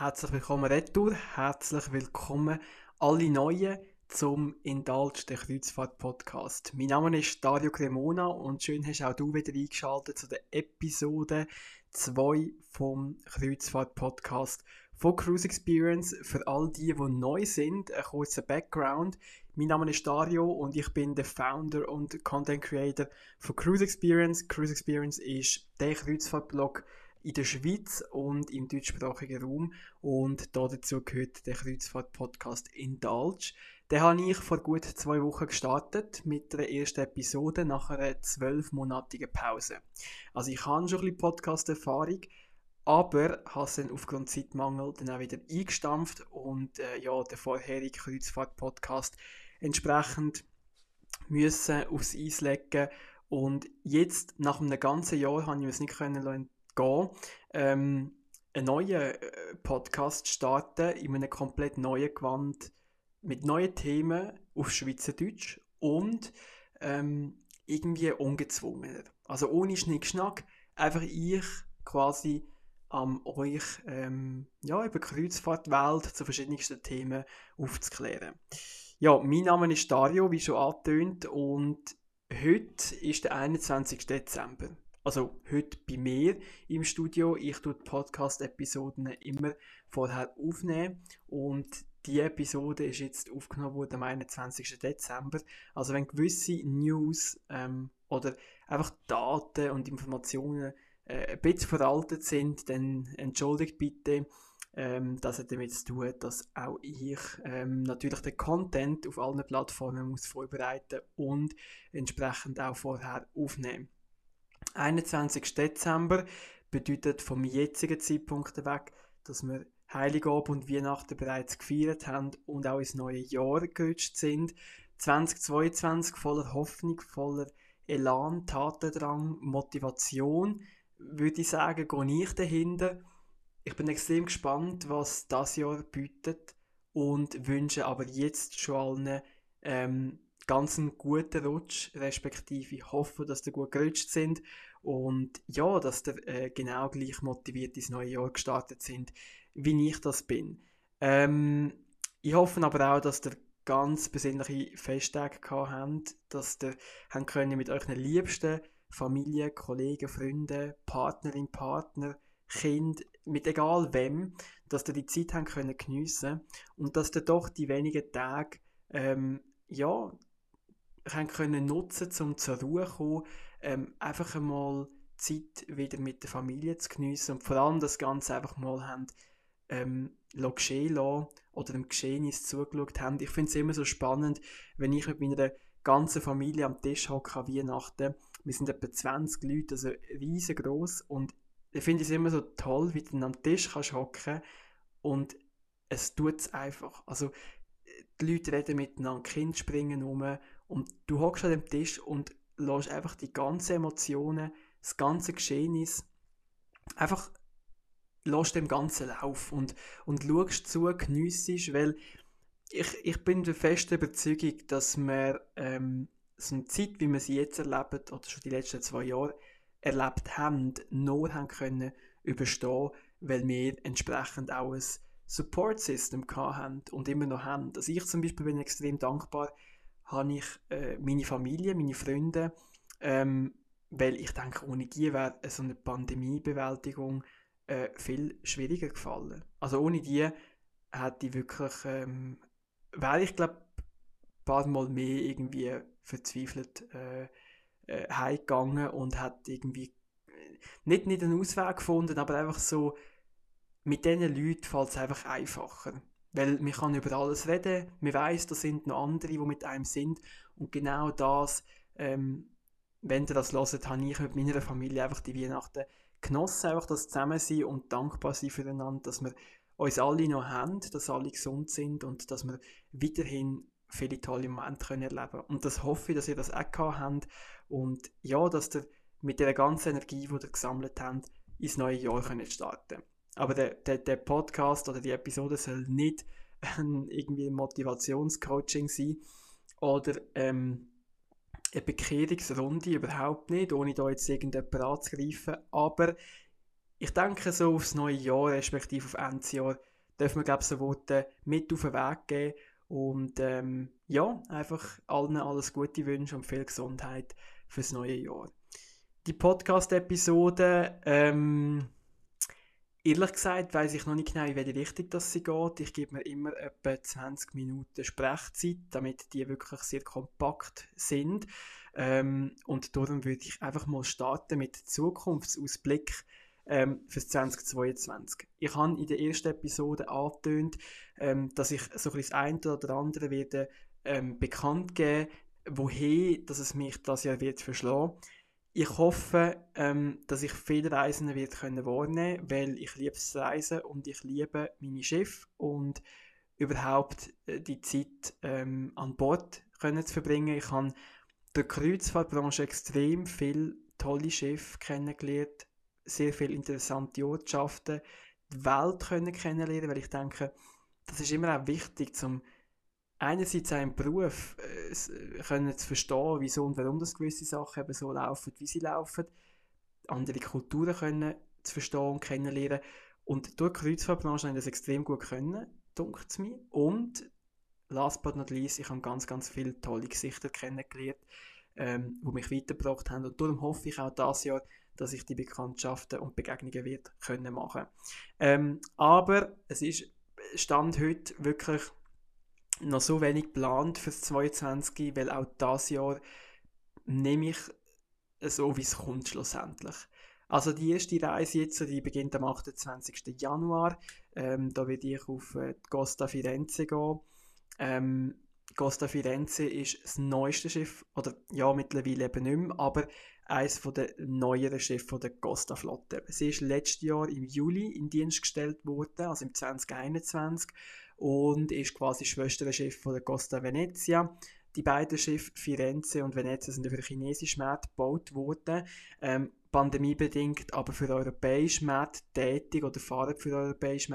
Herzlich willkommen Retour, herzlich willkommen alle Neuen zum Indulge der Kreuzfahrt Podcast. Mein Name ist Dario Cremona und schön hast auch du wieder eingeschaltet zu der Episode 2 vom Kreuzfahrt Podcast von Cruise Experience. Für all die, die neu sind, ein kurzer Background. Mein Name ist Dario und ich bin der Founder und Content Creator von Cruise Experience. Cruise Experience ist der Kreuzfahrtblog in der Schweiz und im deutschsprachigen Raum und dazu gehört der Kreuzfahrt-Podcast Indulge. Den habe ich vor gut zwei Wochen gestartet mit der ersten Episode nach einer zwölfmonatigen Pause. Also ich habe schon ein bisschen Podcast-Erfahrung, aber habe es dann aufgrund Zeitmangel dann auch wieder eingestampft und äh, ja, der vorherige Kreuzfahrt-Podcast entsprechend müssen aufs Eis legen und jetzt, nach einem ganzen Jahr, habe ich es nicht können gehen, ähm, einen neuen äh, Podcast starten in einem komplett neuen Gewand mit neuen Themen auf Schweizerdeutsch und ähm, irgendwie ungezwungener. Also ohne Schnickschnack, einfach ich quasi am euch ähm, ja, über Kreuzfahrtwelt zu verschiedensten Themen aufzuklären. Ja, mein Name ist Dario, wie schon angetönt, und heute ist der 21. Dezember also heute bei mir im Studio. Ich tue Podcast-Episoden immer vorher aufnehmen und die Episode ist jetzt aufgenommen worden am 21. Dezember. Also wenn gewisse News ähm, oder einfach Daten und Informationen äh, ein bisschen veraltet sind, dann entschuldigt bitte. Ähm, das hat damit zu tun, dass auch ich ähm, natürlich den Content auf allen Plattformen muss vorbereiten und entsprechend auch vorher aufnehmen. 21. Dezember bedeutet vom jetzigen Zeitpunkt weg, dass wir Heiligabend und Weihnachten bereits gefeiert haben und auch ins neue Jahr gerutscht sind. 2022 voller Hoffnung, voller Elan, Tatendrang, Motivation, würde ich sagen, gehe ich dahinter. Ich bin extrem gespannt, was das Jahr bietet und wünsche aber jetzt schon allen ähm, ganz einen guten Rutsch, respektive hoffe, dass ihr gut gerutscht sind und ja, dass ihr äh, genau gleich motiviert ins neue Jahr gestartet sind, wie ich das bin. Ähm, ich hoffe aber auch, dass ihr ganz besinnliche Festtage gehabt habt, dass ihr haben können mit euren Liebsten, Familie, Kollegen, Freunden, Partnerin, Partner, Kind, mit egal wem, dass ihr die Zeit haben können geniessen und dass ihr doch die wenigen Tage ähm, ja, haben können nutzen, um zur Ruhe zu kommen, ähm, einfach einmal Zeit wieder mit der Familie zu geniessen und vor allem das Ganze einfach mal haben, ähm, geschehen lassen oder dem Geschehnis zugeschaut haben. Ich finde es immer so spannend, wenn ich mit meiner ganzen Familie am Tisch hocke an Weihnachten. Wir sind etwa 20 Leute, also riesengroß und ich finde es immer so toll, wie du am Tisch kannst hocken und es tut es einfach. Also die Leute reden miteinander, Kinder springen rum und du hockst an dem Tisch und lässt einfach die ganzen Emotionen, das ganze Geschehnis, einfach lässt dem Ganzen Lauf und, und schaust zu, geniessest, weil ich, ich bin der festen Überzeugung, dass wir ähm, so eine Zeit, wie wir sie jetzt erleben, oder schon die letzten zwei Jahre erlebt haben, nur haben können überstehen, weil wir entsprechend auch ein Support System haben und immer noch haben. Also ich zum Beispiel bin extrem dankbar, habe ich äh, meine Familie, meine Freunde, ähm, weil ich denke, ohne die wäre so eine Pandemiebewältigung äh, viel schwieriger gefallen. Also ohne die hätte ich wirklich, ähm, wäre ich glaube ein paar Mal mehr irgendwie verzweifelt äh, äh, heimgegangen und hätte irgendwie äh, nicht, nicht einen Ausweg gefunden, aber einfach so, mit diesen Leuten fällt es einfach einfacher. Weil man kann über alles reden, man weiß, da sind noch andere, die mit einem sind. Und genau das, ähm, wenn ihr das hört, habe ich mit meiner Familie einfach die Weihnachten genossen, einfach das Zusammensein und dankbar sein füreinander, dass wir uns alle noch haben, dass alle gesund sind und dass wir weiterhin viele tolle Momente können erleben Und das hoffe ich, dass ihr das auch gehabt habt. Und ja, dass ihr mit der ganzen Energie, die ihr gesammelt habt, ins neue Jahr könnt starten aber der, der, der Podcast oder die Episode soll nicht ähm, irgendwie ein Motivationscoaching sein oder ähm, eine Bekehrungsrunde überhaupt nicht, ohne da jetzt irgendjemanden anzugreifen. Aber ich denke so aufs neue Jahr, respektive auf Endjahr, dürfen wir, glaube ich, so Worte mit auf den Weg geben und ähm, ja, einfach allen alles Gute wünschen und viel Gesundheit fürs neue Jahr. Die Podcast-Episode, ähm, ehrlich gesagt, weiß ich noch nicht genau, in welche Richtung das sie geht. Ich gebe mir immer etwa 20 Minuten Sprechzeit, damit die wirklich sehr kompakt sind. Ähm, und darum würde ich einfach mal starten mit Zukunftsausblick ähm, fürs 2022. Ich habe in der ersten Episode angetönt, ähm, dass ich so ein das eine oder andere werde ähm, bekannt geben, woher dass es mich das Jahr wird verschlagen. Ich hoffe, ähm, dass ich viele Reisen wird können wahrnehmen, weil ich liebe das Reisen und ich liebe meine Schiff und überhaupt äh, die Zeit ähm, an Bord können zu verbringen. Ich habe der Kreuzfahrtbranche extrem viele tolle Schiffe kennengelernt, sehr viele interessante Ortschaften, die Welt können kennenlernen, weil ich denke, das ist immer auch wichtig, zum einerseits einen Beruf äh, äh, können zu verstehen, wieso und warum das gewisse Sachen eben so laufen, wie sie laufen, andere Kulturen können zu verstehen und kennenlernen und durch die Kreuzfahrtbranche haben das extrem gut können, es mir. Und last but not least, ich habe ganz, ganz viele tolle Gesichter kennengelernt, ähm, die mich weitergebracht haben und darum hoffe ich auch dieses Jahr, dass ich die Bekanntschaften und Begegnungen wird können machen. Ähm, aber es ist Stand heute wirklich noch so wenig geplant fürs 22, weil auch das Jahr nehme ich so, wie es kommt schlussendlich. Also die erste Reise jetzt, die beginnt am 28. Januar. Ähm, da werde ich auf äh, Costa Firenze gehen. Ähm, Costa Firenze ist das neueste Schiff, oder ja, mittlerweile eben nicht mehr, aber eines der neueren Schiffe der Costa-Flotte. Es ist letztes Jahr im Juli in Dienst gestellt worden, also im 2021, und ist quasi Schwesterschiff von der Costa Venezia. Die beiden Schiffe Firenze und Venezia sind für den chinesischen gebaut worden, ähm, pandemiebedingt aber für den europäischen tätig oder fahren für den europäischen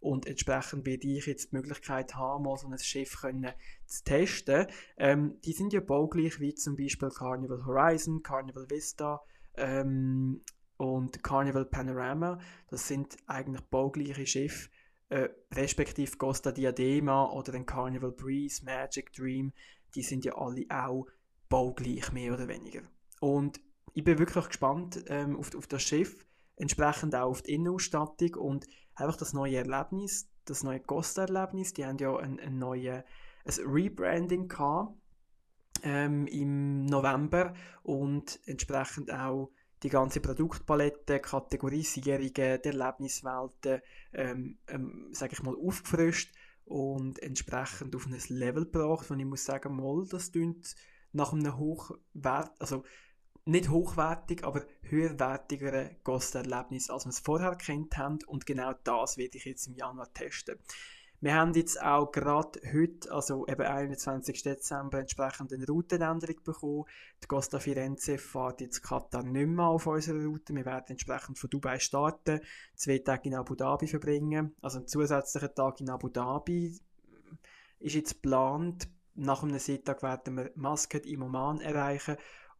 und entsprechend werde ich jetzt die Möglichkeit haben, mal so ein Schiff können zu testen. Ähm, die sind ja baugleich wie zum Beispiel Carnival Horizon, Carnival Vista ähm, und Carnival Panorama. Das sind eigentlich baugleiche Schiffe, äh, respektive Costa Diadema oder ein Carnival Breeze, Magic Dream. Die sind ja alle auch baugleich, mehr oder weniger. Und ich bin wirklich gespannt ähm, auf, auf das Schiff, entsprechend auch auf die Innenausstattung und einfach das neue Erlebnis, das neue Costa-Erlebnis. Die haben ja ein, ein neues Rebranding gehabt, ähm, im November und entsprechend auch die ganze Produktpalette, Kategorisierungen, die Erlebniswelten, ähm, ähm, sage ich mal, aufgefrischt und entsprechend auf ein Level gebracht, und ich muss sagen, mal, das klingt nach einem Hochwert, also nicht hochwertig, aber höherwertigere Kostenerlebnis, als wir es vorher kennt haben. Und genau das werde ich jetzt im Januar testen. Wir haben jetzt auch gerade heute, also eben 21. Dezember, entsprechend eine Routenänderung bekommen. Die Costa Firenze fährt jetzt Katar nicht mehr auf unserer Route. Wir werden entsprechend von Dubai starten, zwei Tage in Abu Dhabi verbringen. Also einen zusätzlichen Tag in Abu Dhabi ist jetzt geplant. Nach einem Seetag werden wir Maskat im Oman erreichen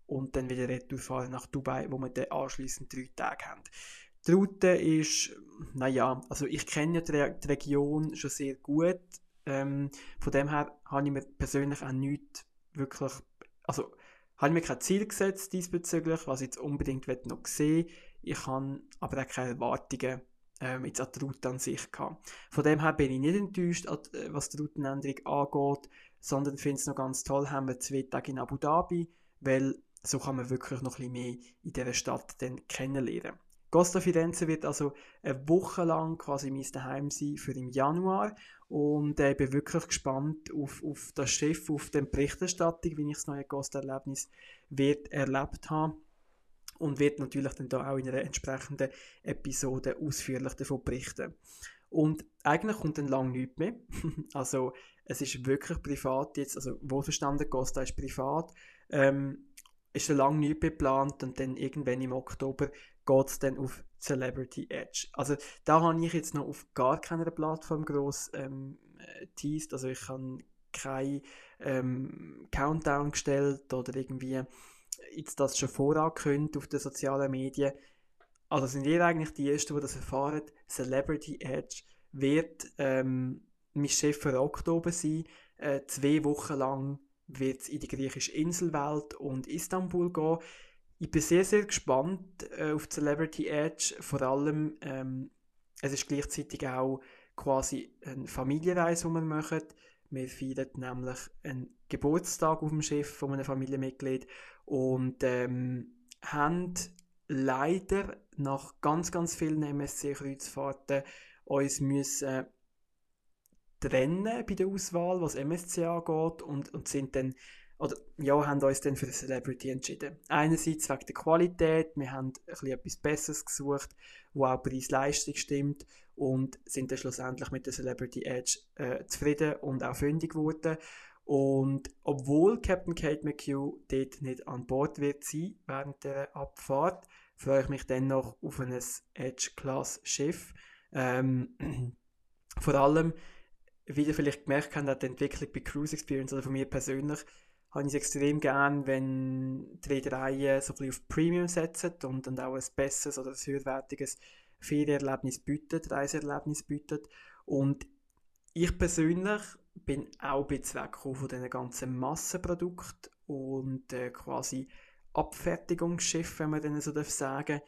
und dann wieder retour nach Dubai, wo wir dann anschliessend drei Tage haben. Die Route ist, naja, also ich kenne ja die, die Region schon sehr gut. Ähm, von dem her habe ich mir persönlich auch nichts wirklich, also habe ich mir kein Ziel gesetzt diesbezüglich, was ich jetzt unbedingt noch sehen Ich habe aber auch keine Erwartungen ähm, jetzt an die Route an sich gehabt. Von dem her bin ich nicht enttäuscht, äh, was die Routenänderung angeht, sondern finde es noch ganz toll, haben wir zwei Tage in Abu Dhabi, weil so kann man wirklich noch ein bisschen mehr in dieser Stadt dann kennenlernen. Costa Firenze wird also eine Woche lang quasi mein Daheim sein für im Januar und äh, ich bin wirklich gespannt auf, auf das Schiff, auf die Berichterstattung, wie ich das neue Costa-Erlebnis erlebt habe und wird natürlich dann da auch in einer entsprechenden Episode ausführlich davon berichten. Und eigentlich kommt dann lang nichts mehr. also es ist wirklich privat jetzt, also wohlverstanden, Costa ist privat. Ähm, ist schon lange nicht geplant und dann irgendwann im Oktober geht es dann auf Celebrity Edge. Also da habe ich jetzt noch auf gar keiner Plattform groß ähm, äh, teased, also ich habe keinen ähm, Countdown gestellt oder irgendwie jetzt das schon vorangekündigt auf den sozialen Medien, also sind ihr eigentlich die Ersten, die das erfahren, Celebrity Edge wird ähm, mein Chef für Oktober sein. Äh, zwei Wochen lang wird es in die griechische Inselwelt und Istanbul gehen. Ich bin sehr, sehr gespannt äh, auf Celebrity Edge. Vor allem, ähm, es ist gleichzeitig auch quasi eine Familienreise, die wir machen. Wir feiern nämlich einen Geburtstag auf dem Schiff von einem Familienmitglied und ähm, haben leider nach ganz, ganz vielen MSC-Kreuzfahrten uns müssen trennen bei der Auswahl, was MSC angeht und, und sind dann oder ja, haben uns dann für die Celebrity entschieden. Einerseits wegen der Qualität, wir haben ein etwas Besseres gesucht, wo auch Preis-Leistung stimmt und sind dann schlussendlich mit der Celebrity Edge äh, zufrieden und auch fündig geworden. Und obwohl Captain Kate McHugh dort nicht an Bord wird sein während der Abfahrt, freue ich mich dennoch auf ein Edge-Class-Schiff. Ähm, vor allem, wie ihr vielleicht gemerkt habt, die Entwicklung bei Cruise Experience oder von mir persönlich, habe ich es extrem gern, wenn die Reedereien so ein auf Premium setzen und dann auch ein besseres oder ein höherwertiges Ferienerlebnis bieten, Reiseerlebnis bieten. Und ich persönlich bin auch ein bisschen weggekommen von diesen ganzen Massenprodukten und äh, quasi Abfertigungsschiff, wenn man dann so darf sagen.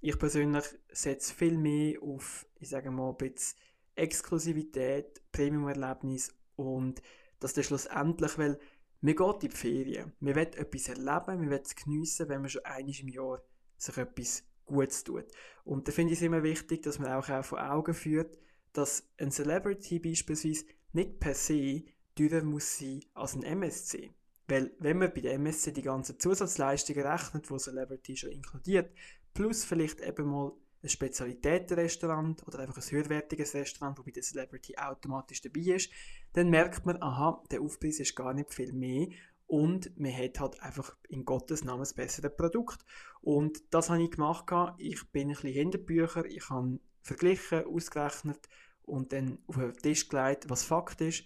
Ich persönlich setze viel mehr auf, ich sage mal, ein bisschen Exklusivität, Premium-Erlebnis und dass der schlussendlich, weil man geht in die Ferien, man will etwas erleben, man will es geniessen, wenn man schon einmal im Jahr sich etwas Gutes tut. Und da finde ich es immer wichtig, dass man auch, auch vor Augen führt, dass ein Celebrity beispielsweise nicht per se teurer muss sein als ein MSC. Weil wenn man bei der MSC die ganzen Zusatzleistungen rechnet, wo Celebrity schon inkludiert, plus vielleicht eben mal ein Spezialitätenrestaurant oder einfach ein höherwertiges Restaurant, wo bei der Celebrity automatisch dabei ist, dann merkt man, aha, der Aufpreis ist gar nicht viel mehr und man hat halt einfach in Gottes Namen das bessere Produkt. Und das habe ich gemacht. Ich bin ein bisschen hinter Bücher, ich habe verglichen, ausgerechnet und dann auf den Tisch gelegt, was Fakt ist.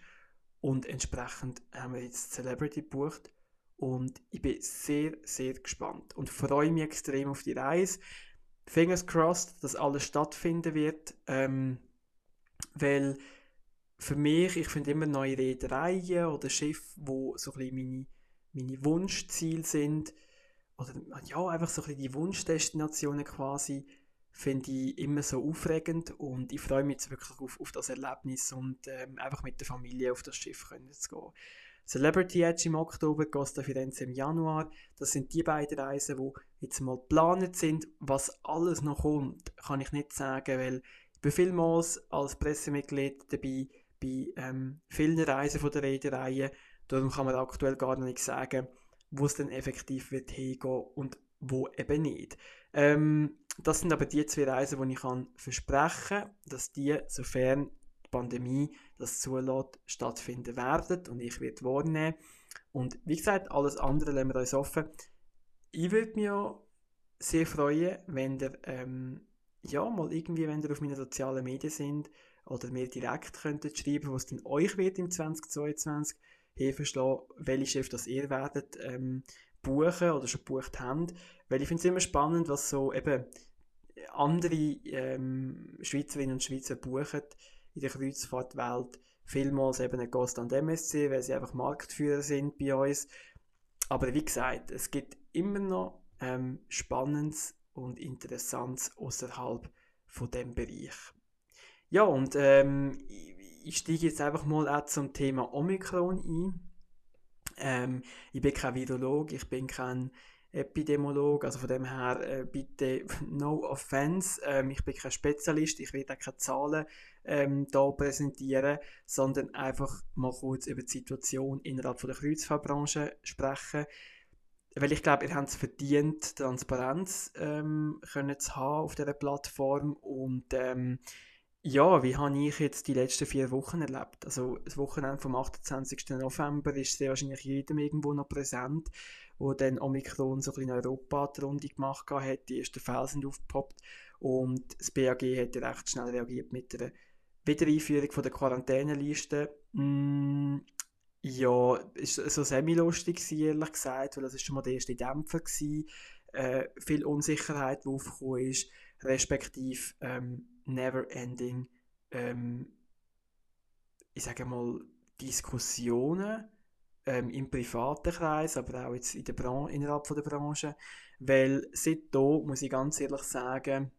Und entsprechend haben wir jetzt Celebrity gebucht. Und ich bin sehr, sehr gespannt und freue mich extrem auf die Reise. Fingers crossed, dass alles stattfinden wird, ähm, weil für mich, ich finde immer neue Reedereien oder Schiffe, wo so ein bisschen meine, meine Wunschziele sind, oder ja, einfach so ein bisschen die Wunschdestinationen quasi, finde ich immer so aufregend und ich freue mich jetzt wirklich auf, auf das Erlebnis und ähm, einfach mit der Familie auf das Schiff können zu gehen. Celebrity Edge im Oktober, Costa Firenze im Januar. Das sind die beiden Reisen, die jetzt mal geplant sind. Was alles noch kommt, kann ich nicht sagen, weil ich bin vielmals als Pressemitglied dabei bei ähm, vielen Reisen von der Reedereien. Darum kann man aktuell gar nicht sagen, wo es denn effektiv wird hingehen und wo eben nicht. Ähm, das sind aber die zwei Reisen, die ich kann versprechen kann, dass die, sofern Pandemie das zulässt, stattfinden werden und ich werde wahrnehmen. Und wie gesagt, alles andere lassen wir uns offen. Ich würde mich auch sehr freuen, wenn ihr ähm, ja, mal irgendwie, wenn ihr auf meinen sozialen Medien sind oder mir direkt könntet schreiben, was denn euch wird im 2022 herverschlagen, welche Chef das ihr werdet ähm, buchen oder schon gebucht habt. Weil ich finde es immer spannend, was so eben andere ähm, Schweizerinnen und Schweizer buchen in der Kreuzfahrtwelt vielmals eben ein Ghost an MSC, weil sie einfach Marktführer sind bei uns. Aber wie gesagt, es gibt immer noch ähm, Spannendes und Interessantes außerhalb von dem Bereich. Ja, und ähm, ich, steige jetzt einfach mal auch zum Thema Omikron ein. Ähm, ich bin kein Virologe, ich bin kein Epidemiolog, also von dem her äh, bitte no offense, ähm, ich bin kein Spezialist, ich werde auch keine Zahlen ähm, da präsentieren, sondern einfach mal kurz über die Situation innerhalb von der Kreuzfahrtbranche sprechen, weil ich glaube, ihr habt es verdient, Transparenz ähm, können zu haben auf dieser Plattform und ähm, ja, wie habe ich jetzt die letzten vier Wochen erlebt? Also das Wochenende vom 28. November ist sehr wahrscheinlich jedem irgendwo noch präsent wo dann Omikron so ein in Europa die Runde gemacht hat. Die ersten Fälle sind aufgepoppt und das BAG hat recht schnell reagiert mit der Wiedereinführung von der Quarantäneliste. Mm, ja, ist so semi-lustig ehrlich gesagt, weil das ist schon mal der erste Dämpfer gewesen. Äh, viel Unsicherheit, die aufgekommen ist, respektive ähm, never ending, ähm, ich sage mal, Diskussionen ähm, im privaten Kreis, aber auch jetzt in der Bran innerhalb von der Branche, weil seitdem, muss ich ganz ehrlich sagen,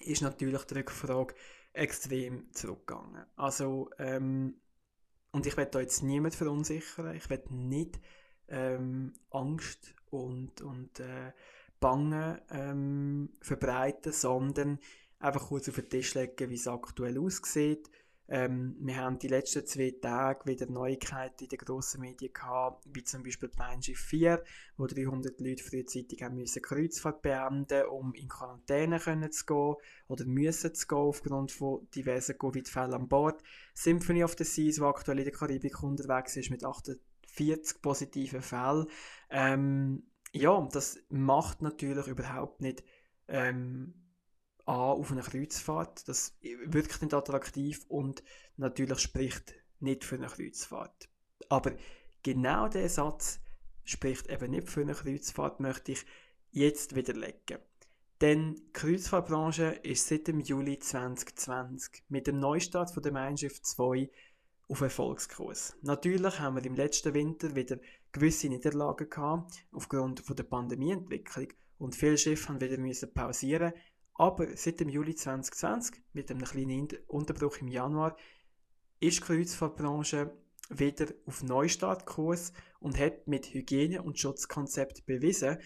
ist natürlich die Rückfrage extrem zurückgegangen. Also, ähm, und ich werde da jetzt niemand verunsichern, ich werde nicht ähm, Angst und, und äh, Bangen ähm, verbreiten, sondern einfach kurz auf den Tisch legen, wie es aktuell aussieht. Ähm, wir haben die letzten zwei Tage wieder Neuigkeiten in den grossen Medien gehabt, wie zum Beispiel Mein 4, wo 300 Leute frühzeitig haben müssen Kreuzfahrt beenden um in Quarantäne können zu gehen oder müssen zu gehen aufgrund von diversen Covid-Fällen an Bord. Symphony of the Seas, wo aktuell in der Karibik unterwegs ist mit 48 positiven Fällen. Ähm, ja, das macht natürlich überhaupt nicht ähm, an auf eine Kreuzfahrt. Das wirkt nicht attraktiv und natürlich spricht nicht für eine Kreuzfahrt. Aber genau der Satz spricht eben nicht für eine Kreuzfahrt, möchte ich jetzt widerlegen. Denn die Kreuzfahrtbranche ist seit dem Juli 2020 mit dem Neustart von der Mein Schiff 2 auf Erfolgskurs. Natürlich haben wir im letzten Winter wieder gewisse Niederlagen gehabt, aufgrund von der Pandemieentwicklung und viele Schiffe haben wieder müssen pausieren. Aber seit dem Juli 2020, mit einem kleinen Unterbruch im Januar, ist die Kreuzfahrtbranche wieder auf Neustartkurs und hat mit Hygiene- und Schutzkonzept bewiesen,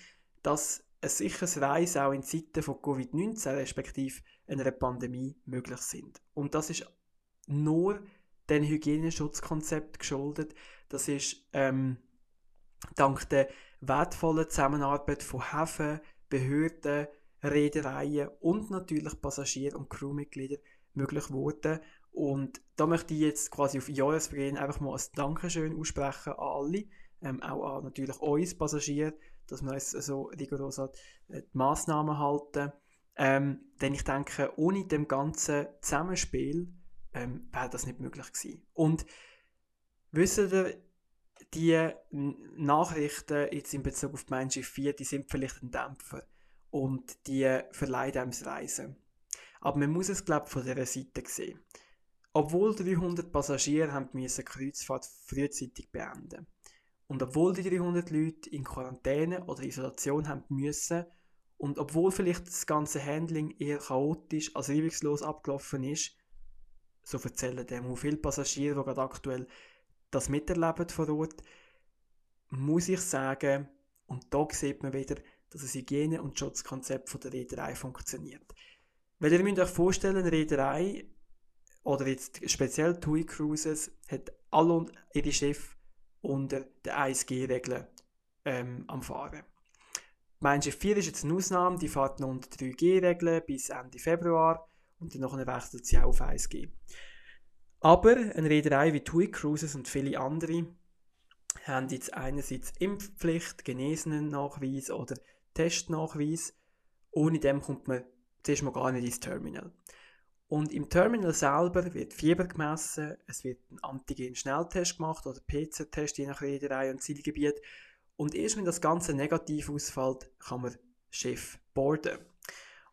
dass ein sicheres Reisen auch in Zeiten von Covid-19 respektive einer Pandemie möglich sind. Und das ist nur dem Hygieneschutzkonzept geschuldet. Das ist ähm, dank der wertvollen Zusammenarbeit von Häfen, Behörden, Reedereien und natürlich Passagier- und Crewmitglieder möglich geworden. Und da möchte ich jetzt quasi auf Jahresbeginn einfach mal ein Dankeschön aussprechen an alle, ähm, auch an natürlich uns Passagiere, dass wir uns so rigoros an die Massnahmen halten. Ähm, denn ich denke, ohne dem ganzen Zusammenspiel ähm, wäre das nicht möglich gewesen. Und wissen ihr, die Nachrichten jetzt in Bezug auf die Menschen 4, die sind vielleicht ein Dämpfer und die verleihen einem das Reisen. Aber man muss es, glaube ich, von dieser Seite sehen. Obwohl 300 Passagiere haben die Kreuzfahrt frühzeitig beenden und obwohl die 300 Leute in Quarantäne oder Isolation haben müssen und obwohl vielleicht das ganze Handling eher chaotisch als reibungslos abgelaufen ist, so erzählen dem viele Passagiere, die gerade aktuell das miterleben vor Ort, muss ich sagen, und da sieht man wieder, dass das Hygiene- und Schutzkonzept von der Reederei funktioniert. Weil ihr müsst euch vorstellen, eine Reederei oder jetzt speziell TUI Cruises hat alle ihre Schiffe unter den 1G-Regeln ähm, am Fahren. Mein Schiff 4 ist jetzt eine Ausnahme, die fährt noch unter 3G-Regeln bis Ende Februar und dann wechselt sie auch auf 1G. Aber eine Reederei wie TUI Cruises und viele andere haben jetzt einerseits Impfpflicht, Genesenen-Nachweis oder Testnachweis. Ohne dem kommt man zuerst mal gar nicht ins Terminal. Und im Terminal selber wird Fieber gemessen, es wird ein Antigen-Schnelltest gemacht oder PCR-Test je nach Reederei und Zielgebiet. Und erst wenn das Ganze negativ ausfällt, kann man Schiff boarden.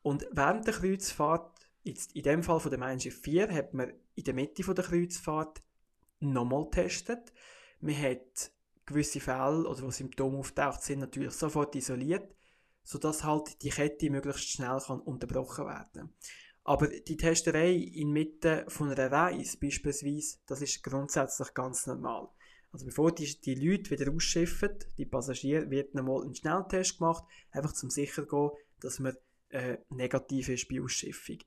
Und während der Kreuzfahrt Jetzt, in dem Fall von der Mein Schiff 4 hat man in der Mitte von der Kreuzfahrt nochmal getestet. Man hat gewisse Fälle oder wo Symptome auftaucht sind, natürlich sofort isoliert, sodass halt die Kette möglichst schnell kann unterbrochen werden Aber die Testerei inmitten von einer Reise beispielsweise, das ist grundsätzlich ganz normal. Also bevor die, die Leute wieder ausschiffen, die Passagiere, wird nochmal ein Schnelltest gemacht, einfach zum sicher gehen, dass man äh, negativ ist bei Ausschiffung.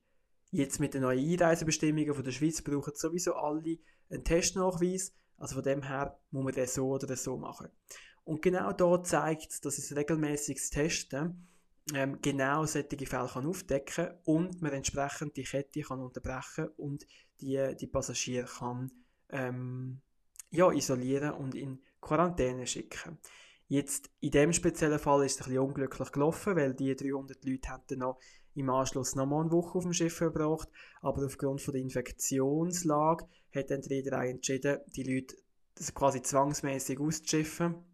Jetzt mit den neuen Einreisebestimmungen von der Schweiz brauchen sowieso alle einen Testnachweis. Also von dem her muss man das so oder so machen. Und genau da zeigt es, dass es regelmäßiges Testen ähm, genau solche Fälle kann aufdecken und man entsprechend die Kette kann unterbrechen und die, die Passagiere kann ähm, ja, isolieren und in Quarantäne schicken. Jetzt in dem speziellen Fall ist es ein bisschen unglücklich gelaufen, weil die 300 Leute hatten noch im Anschluss nochmal eine Woche auf dem Schiff verbracht, aber aufgrund von der Infektionslage hat dann die Reederei entschieden, die Leute quasi zwangsmäßig auszuschiffen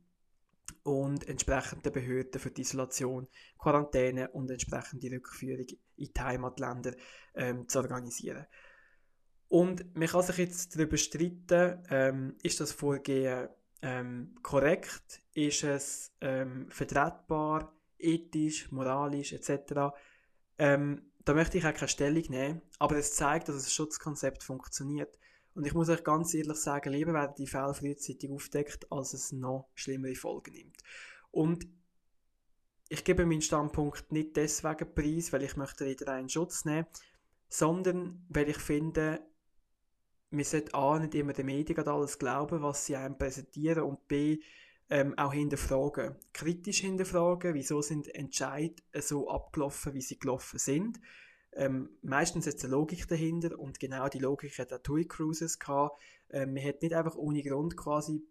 und entsprechende Behörden für die Isolation, Quarantäne und entsprechende Rückführung in die Heimatländer ähm, zu organisieren. Und man kann sich jetzt darüber streiten, ähm, ist das Vorgehen ähm, korrekt, ist es ähm, vertretbar, ethisch, moralisch etc. Ähm, da möchte ich auch keine Stellung nehmen, aber es zeigt, dass das Schutzkonzept funktioniert. Und ich muss euch ganz ehrlich sagen, lieber werden die Fälle frühzeitig aufdeckt, als es noch schlimmere Folgen nimmt. Und ich gebe meinen Standpunkt nicht deswegen preis, weil ich möchte wieder einen Schutz nehmen, sondern weil ich finde, man sollte A, nicht immer den Medien alles glauben, was sie einem präsentieren und B, ähm, auch hinterfragen. Kritisch hinterfragen, wieso sind Entscheidungen so abgelaufen, wie sie gelaufen sind ähm, meistens jetzt eine Logik dahinter und genau die Logik hat auch TUI Cruises gehabt. Ähm, man hat nicht einfach ohne Grund quasi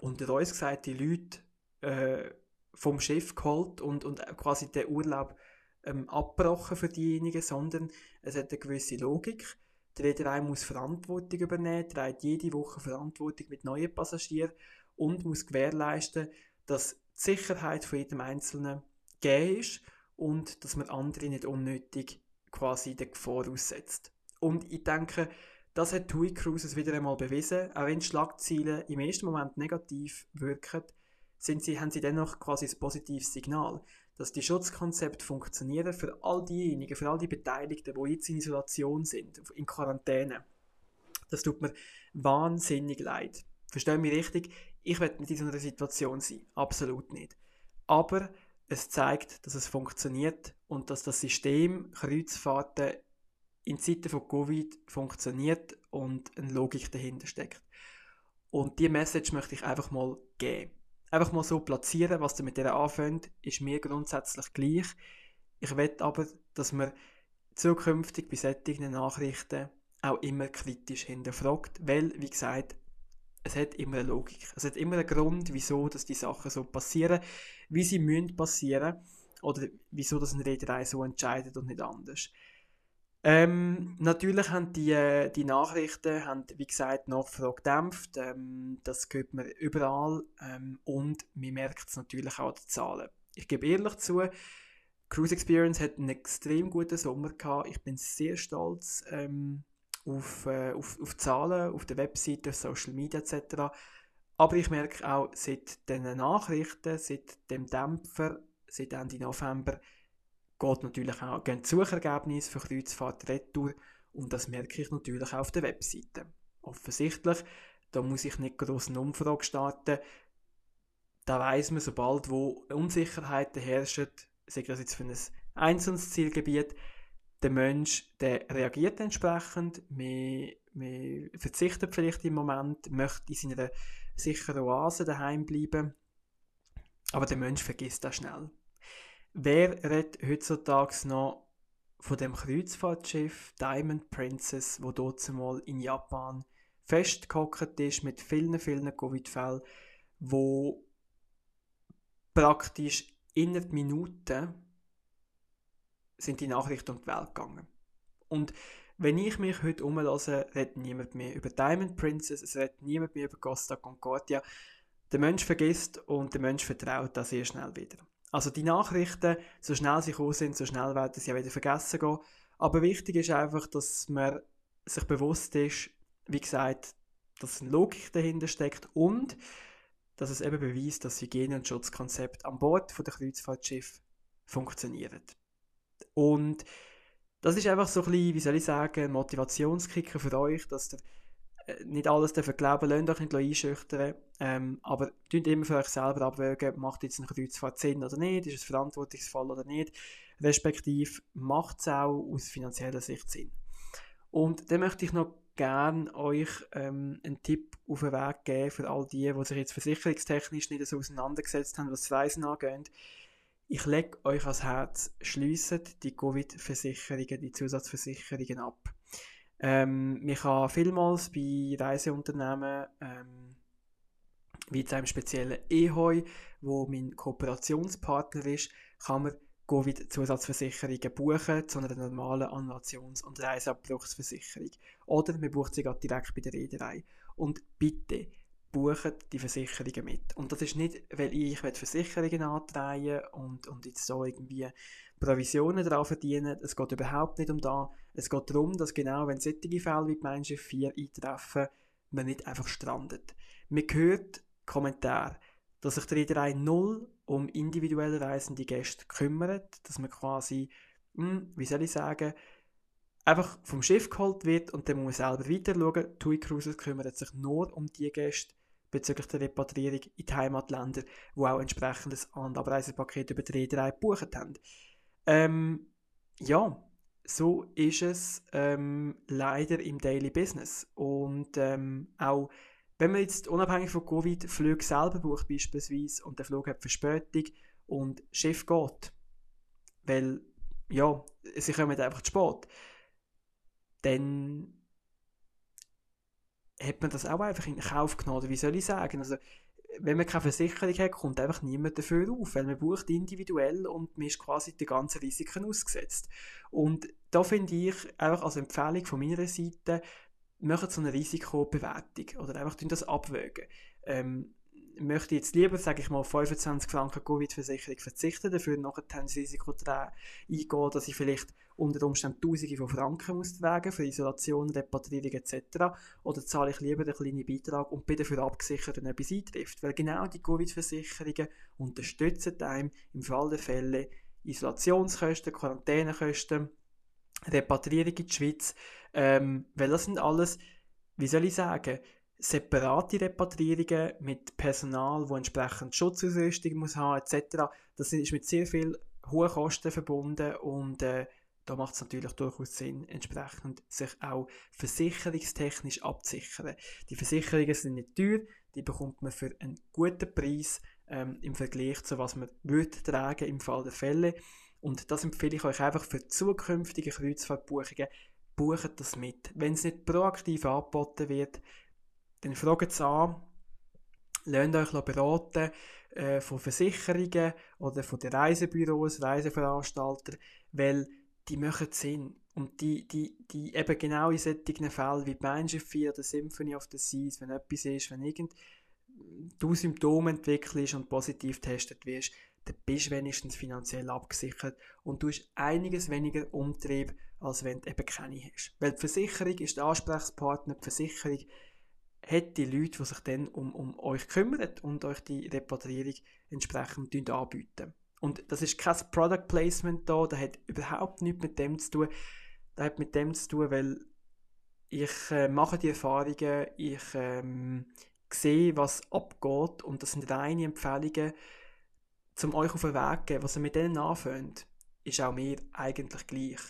unter uns gesagt, die Leute äh, vom Schiff geholt und, und quasi den Urlaub ähm, abgebrochen für diejenigen, sondern es hat eine gewisse Logik. Der Reederei muss Verantwortung übernehmen, trägt jede Woche Verantwortung mit neuen Passagieren und muss gewährleisten, dass die Sicherheit von jedem Einzelnen gegeben ist und dass man andere nicht unnötig quasi der Gefahr aussetzt. Und ich denke, das hat TUI Cruises wieder einmal bewiesen. Auch wenn Schlagziele im ersten Moment negativ wirken, sind sie, haben sie dennoch quasi ein positives Signal, dass die Schutzkonzepte funktionieren für all diejenigen, für all die Beteiligten, die jetzt in Isolation sind, in Quarantäne. Das tut mir wahnsinnig leid. Verstehe mich richtig, ich werde nicht in so einer Situation sein. Absolut nicht. Aber es zeigt, dass es funktioniert und dass das System Kreuzfahrten in Zeiten von Covid funktioniert und eine Logik dahinter steckt. Und die Message möchte ich einfach mal geben. Einfach mal so platzieren, was ihr mit der anfängt, ist mir grundsätzlich gleich. Ich will aber, dass man zukünftig bei solchen Nachrichten auch immer kritisch hinterfragt, weil, wie gesagt, es hat immer eine Logik. Es hat immer einen Grund, wieso dass die Sachen so passieren, wie sie müssen passieren oder wieso das eine Reederei so entscheidet und nicht anders. Ähm, natürlich haben die, äh, die Nachrichten, haben, wie gesagt, Nachfrage gedämpft. Ähm, das hört man überall ähm, und man merkt es natürlich auch an den Zahlen. Ich gebe ehrlich zu, Cruise Experience hat einen extrem guten Sommer gehabt. Ich bin sehr stolz ähm, auf, äh, auf, auf Zahlen, auf der Webseite, Social Media etc. Aber ich merke auch, seit diesen Nachrichten, seit dem Dämpfer, seit Ende November, geht natürlich auch, gehen Suchergebnisse für Kreuzfahrt Retour. Und das merke ich natürlich auch auf der Webseite. Offensichtlich, da muss ich nicht groß eine Umfrage starten, da weiß man, sobald wo Unsicherheiten herrschen, sei das jetzt für ein einzelnes Zielgebiet, der Mensch der reagiert entsprechend, man, man verzichtet vielleicht im Moment, möchte in seiner sicheren Oase daheim bleiben, aber der Mensch vergisst das schnell. Wer redet heutzutage noch von dem Kreuzfahrtschiff Diamond Princess, wo dort mal in Japan festgehockt ist mit vielen, vielen Covid-Fällen, wo praktisch innerhalb Minuten sind die Nachrichten um die Welt gegangen. Und wenn ich mich heute umlasse, redet niemand mehr über Diamond Princess, es redet niemand mehr über Costa Concordia. Der Mensch vergisst und der Mensch vertraut das sehr schnell wieder. Also die Nachrichten, so schnell sie gekommen sind, so schnell werden sie ja wieder vergessen gehen. Aber wichtig ist einfach, dass man sich bewusst ist, wie gesagt, dass eine Logik dahinter steckt und dass es eben beweist, dass Hygiene- und Schutzkonzept an Bord der Kreuzfahrtschiff funktionieren. Und das ist einfach so ein bisschen, wie soll ich sagen, ein Motivationskicker für euch, dass ihr äh, nicht alles dürfen glauben, lasst euch nicht einschüchtern, ähm, aber tut immer für euch selber abwägen, macht jetzt ein Kreuzfahrt Sinn oder nicht, ist es verantwortungsvoll oder nicht, respektive macht es auch aus finanzieller Sicht Sinn. Und dann möchte ich noch gerne euch ähm, einen Tipp auf den Weg geben für all die, die sich jetzt versicherungstechnisch nicht so auseinandergesetzt haben, was das Reisen angeht. Ich lege euch ans Herz, schliessen die Covid-Versicherungen, die Zusatzversicherungen ab. Ähm, man kann vielmals bei Reiseunternehmen, ähm, wie jetzt einem speziellen EHOI, wo mein Kooperationspartner ist, kann man Covid-Zusatzversicherungen buchen zu einer normalen Annulations- und Reiseabbruchsversicherung. Oder man bucht sie direkt bei der Reederei. Und bitte, buchen die Versicherungen mit. Und das ist nicht, weil ich Versicherungen antreiben und, und jetzt so irgendwie Provisionen daran verdienen. Es geht überhaupt nicht um das. Es geht darum, dass genau, wenn solche Fälle wie die Menschen 4 eintreffen, man nicht einfach strandet. Man hört Kommentare, dass sich der Reederei null um individuelle reisende Gäste kümmert, dass man quasi, hm, wie soll ich sagen, einfach vom Schiff geholt wird und dann muss man selber weiter schauen. TUI Cruises kümmert sich nur um die Gäste bezüglich der Repatriierung in die Heimatländer, die auch entsprechendes Abreisepaket über die Reederei gebucht haben. Ähm, ja, so ist es ähm, leider im Daily Business. Und ähm, auch wenn man jetzt unabhängig von Covid Flüge selber bucht beispielsweise und der Flug hat Verspätung und das Schiff geht, weil ja, sie kommen einfach zu spät, dann hat man das auch einfach in Kauf genommen. Wie soll ich sagen? Also, wenn man keine Versicherung hat, kommt einfach niemand dafür auf, weil man bucht individuell und man ist quasi den ganzen Risiken ausgesetzt. Und da finde ich einfach als Empfehlung von meiner Seite, machen so eine Risikobewertung oder einfach das abwägen. Ähm, möchte jetzt lieber, sage ich mal, 25 Franken Covid-Versicherung verzichten, dafür nachher das Risiko eingehen, dass ich vielleicht unter Umständen Tausende von Franken muss tragen für Isolation, Repatriierung etc. Oder zahle ich lieber einen kleinen Beitrag und bin dafür abgesichert, wenn etwas eintrifft. Weil genau die Covid-Versicherungen unterstützen einem im Fall der Fälle Isolationskosten, Quarantänekosten, Repatriierung in die Schweiz, ähm, weil das sind alles, wie soll ich sagen, separate Repatriierungen mit Personal, das entsprechend Schutzausrüstung muss haben etc. Das ist mit sehr viel hohen Kosten verbunden und äh, da macht es natürlich durchaus Sinn, entsprechend sich auch versicherungstechnisch abzusichern. Die Versicherungen sind nicht teuer, die bekommt man für einen guten Preis ähm, im Vergleich zu was man würde tragen im Fall der Fälle. Und das empfehle ich euch einfach für zukünftige Kreuzfahrtbuchungen. Bucht das mit. Wenn es nicht proaktiv angeboten wird, dann fragt es an, lernt euch beraten äh, von Versicherungen oder von den Reisebüros, Reiseveranstaltern, weil die machen Sinn. Und die, die, die eben genau in solchen Fällen wie Mindshift 4 oder Symphony of the Seas, wenn etwas ist, wenn irgend du Symptome entwickelst und positiv getestet wirst, dann bist du wenigstens finanziell abgesichert und du hast einiges weniger Umtrieb, als wenn du eben keine hast. Weil die Versicherung ist der Ansprechpartner, die Versicherung hat die Leute, die sich dann um, um euch kümmern und euch die Repatriierung entsprechend anbieten. Und das ist kein Product Placement da, das hat überhaupt nichts mit dem zu tun. Das hat mit dem zu tun, weil ich äh, mache die Erfahrungen, ich ähm, sehe, was abgeht und das sind reine Empfehlungen, um euch auf den Weg zu geben. Was ihr mit denen anfängt, ist auch mir eigentlich gleich.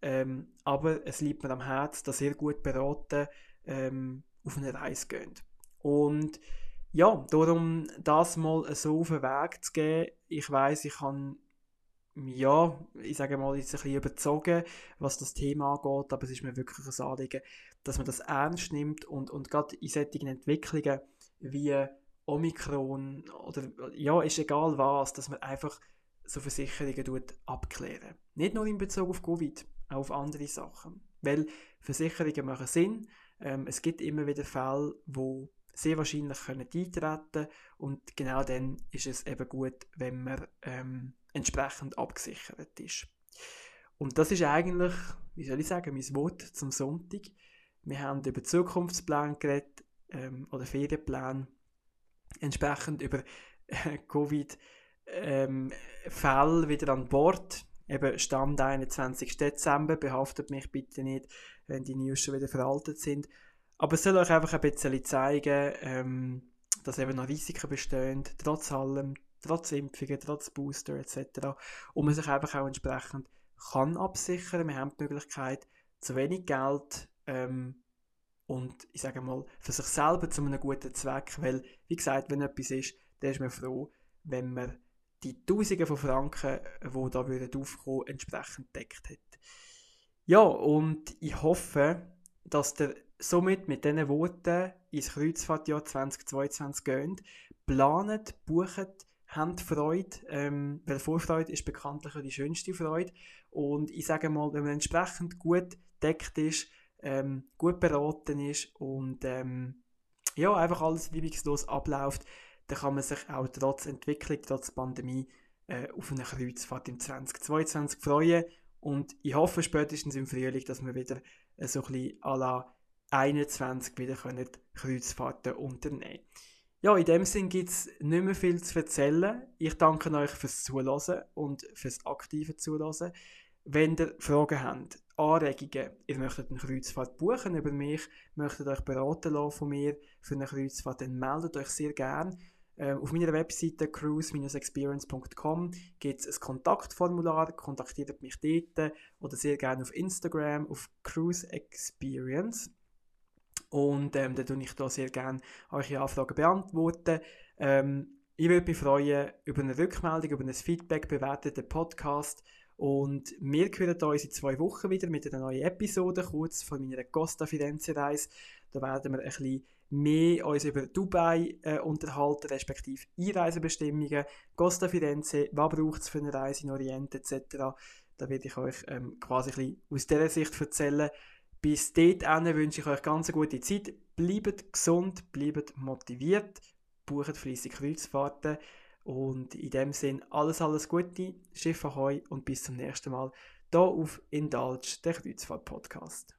Ähm, aber es liegt mir am Herzen, dass ihr gut beraten ähm, auf eine Reise geht. Und ja, darum das mal so auf den Weg zu gehen. Ich weiß, ich kann ja, ich sage mal, jetzt ein bisschen überzogen, was das Thema angeht, aber es ist mir wirklich ein Anliegen, dass man das ernst nimmt und, und gerade in solchen Entwicklungen wie Omikron oder ja, ist egal was, dass man einfach so Versicherungen tut, abklären. Nicht nur in Bezug auf Covid, auch auf andere Sachen. Weil Versicherungen machen Sinn. Ähm, es gibt immer wieder Fälle, wo sehr wahrscheinlich können eintreten und genau dann ist es eben gut, wenn man ähm, entsprechend abgesichert ist. Und das ist eigentlich, wie soll ich sagen, mein Wort zum Sonntag. Wir haben über Zukunftspläne geredet ähm, oder Ferienpläne entsprechend über äh, Covid ähm, wieder an Bord. Eben Stand 21. Dezember, behaftet mich bitte nicht, wenn die News schon wieder veraltet sind. Aber es soll euch einfach ein bisschen zeigen, ähm, dass eben noch Risiken bestehen, trotz allem, trotz Impfungen, trotz Booster etc. Und man sich einfach auch entsprechend kann absichern. Wir haben die Möglichkeit, zu wenig Geld ähm, und ich sage mal, für sich selber zu einem guten Zweck, weil, wie gesagt, wenn etwas ist, dann ist man froh, wenn man die Tausende von Franken, die da würden aufkommen, entsprechend deckt hat. Ja, und ich hoffe, dass der somit mit diesen Worten ins Kreuzfahrtjahr 2022 geht, planet, bucht, habt Freude, ähm, weil Vorfreude ist bekanntlich die schönste Freude. Und ich sage mal, wenn man entsprechend gut deckt ist, ähm, gut beraten ist und ähm, ja, einfach alles liebungslos abläuft, dann kann man sich auch trotz Entwicklung, trotz Pandemie äh, auf eine Kreuzfahrt im 2022 freuen. Und ich hoffe spätestens im Frühling, dass wir wieder äh, so ein bisschen à la 21 wieder können Kreuzfahrten unternehmen Ja, in dem Sinn gibt es nicht mehr viel zu erzählen. Ich danke euch fürs Zuhören und fürs aktive Zuhören. Wenn ihr Fragen habt, Anregungen, ihr möchtet eine Kreuzfahrt buchen über mich, möchtet euch beraten lassen von mir für eine Kreuzfahrt, dann meldet euch sehr gerne. Ähm, auf meiner Webseite cruise-experience.com gibt es ein Kontaktformular, kontaktiert mich dort oder sehr gerne auf Instagram auf Cruise Experience. Und ähm, dann tue ich da sehr gerne eure Anfragen beantworten. Ähm, ich würde mich freuen über eine Rückmeldung, über ein Feedback, bewertet den Podcast. Und wir hören uns in zwei Wochen wieder mit einer neuen Episode, kurz von meiner Costa Firenze Reise. Da werden wir ein bisschen mehr uns über Dubai äh, unterhalten, respektive Einreisebestimmungen, Costa Firenze, was braucht es für eine Reise in Orient etc. Da werde ich euch ähm, quasi ein aus dieser Sicht erzählen. Bis dahin wünsche ich euch ganz eine gute Zeit. Bleibt gesund, bleibt motiviert, bucht fleissig Kreuzfahrten und in dem Sinn alles, alles Gute, Schiff Ahoi und bis zum nächsten Mal hier auf Indulge, der Kreuzfahrt-Podcast.